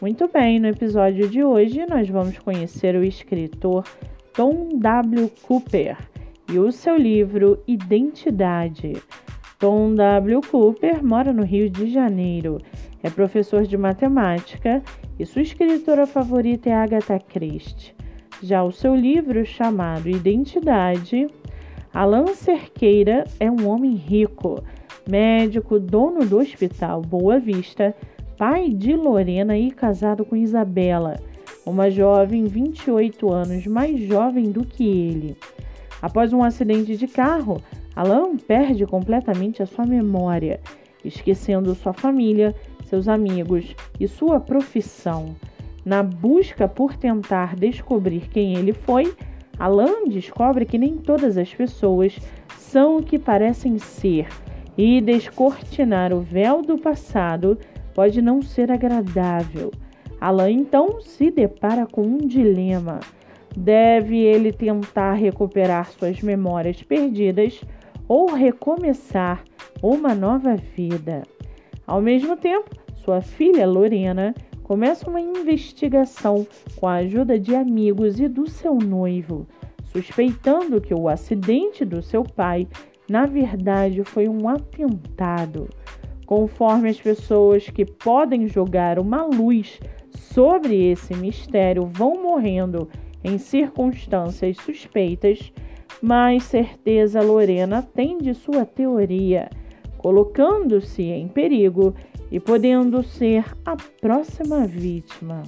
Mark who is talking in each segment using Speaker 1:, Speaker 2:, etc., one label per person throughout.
Speaker 1: Muito bem, no episódio de hoje nós vamos conhecer o escritor Tom W. Cooper e o seu livro Identidade. Tom W. Cooper mora no Rio de Janeiro, é professor de matemática e sua escritora favorita é Agatha Christie. Já o seu livro, chamado Identidade, Alan Cerqueira é um homem rico, médico, dono do Hospital Boa Vista pai de Lorena e casado com Isabela, uma jovem 28 anos mais jovem do que ele. Após um acidente de carro, Alan perde completamente a sua memória, esquecendo sua família, seus amigos e sua profissão. Na busca por tentar descobrir quem ele foi, Alan descobre que nem todas as pessoas são o que parecem ser e descortinar o véu do passado pode não ser agradável. Alan então se depara com um dilema. Deve ele tentar recuperar suas memórias perdidas ou recomeçar uma nova vida? Ao mesmo tempo, sua filha Lorena começa uma investigação com a ajuda de amigos e do seu noivo, suspeitando que o acidente do seu pai, na verdade, foi um atentado conforme as pessoas que podem jogar uma luz sobre esse mistério vão morrendo em circunstâncias suspeitas, mais certeza Lorena tem de sua teoria, colocando-se em perigo e podendo ser a próxima vítima.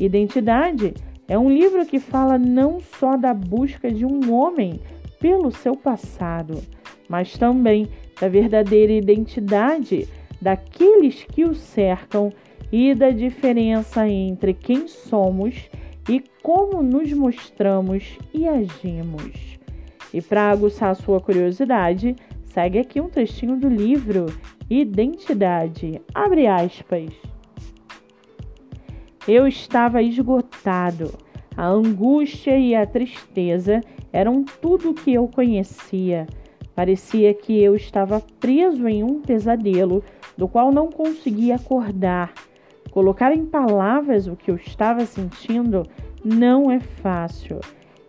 Speaker 1: Identidade é um livro que fala não só da busca de um homem pelo seu passado, mas também da verdadeira identidade daqueles que o cercam e da diferença entre quem somos e como nos mostramos e agimos. E para aguçar sua curiosidade, segue aqui um trechinho do livro Identidade. Abre aspas. Eu estava esgotado. A angústia e a tristeza eram tudo o que eu conhecia. Parecia que eu estava preso em um pesadelo do qual não conseguia acordar. Colocar em palavras o que eu estava sentindo não é fácil.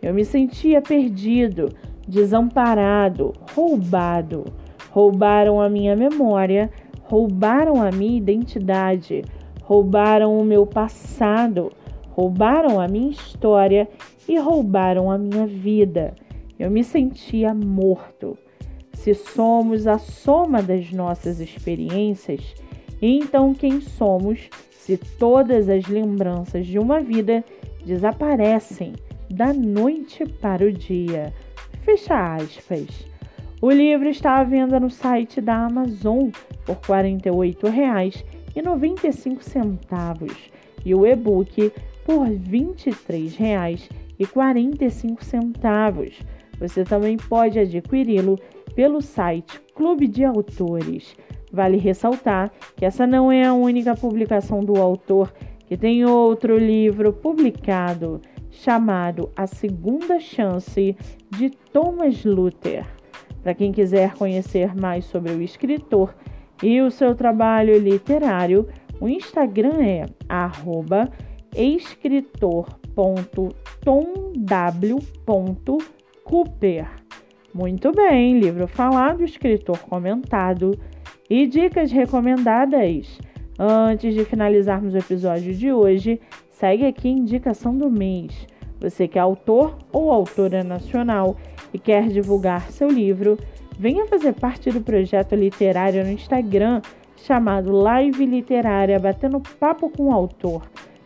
Speaker 1: Eu me sentia perdido, desamparado, roubado. Roubaram a minha memória, roubaram a minha identidade, roubaram o meu passado, roubaram a minha história e roubaram a minha vida. Eu me sentia morto. Se somos a soma das nossas experiências, então quem somos se todas as lembranças de uma vida desaparecem da noite para o dia? Fecha aspas. O livro está à venda no site da Amazon por R$ 48,95 e o e-book por R$ 23,45. Você também pode adquiri-lo pelo site Clube de Autores. Vale ressaltar que essa não é a única publicação do autor, que tem outro livro publicado chamado A Segunda Chance de Thomas Luther. Para quem quiser conhecer mais sobre o escritor e o seu trabalho literário, o Instagram é escritor.tomw.cooper. Muito bem, livro falado, escritor comentado e dicas recomendadas. Antes de finalizarmos o episódio de hoje, segue aqui a indicação do mês. Você que é autor ou autora nacional e quer divulgar seu livro, venha fazer parte do projeto literário no Instagram chamado Live Literária Batendo Papo com o Autor.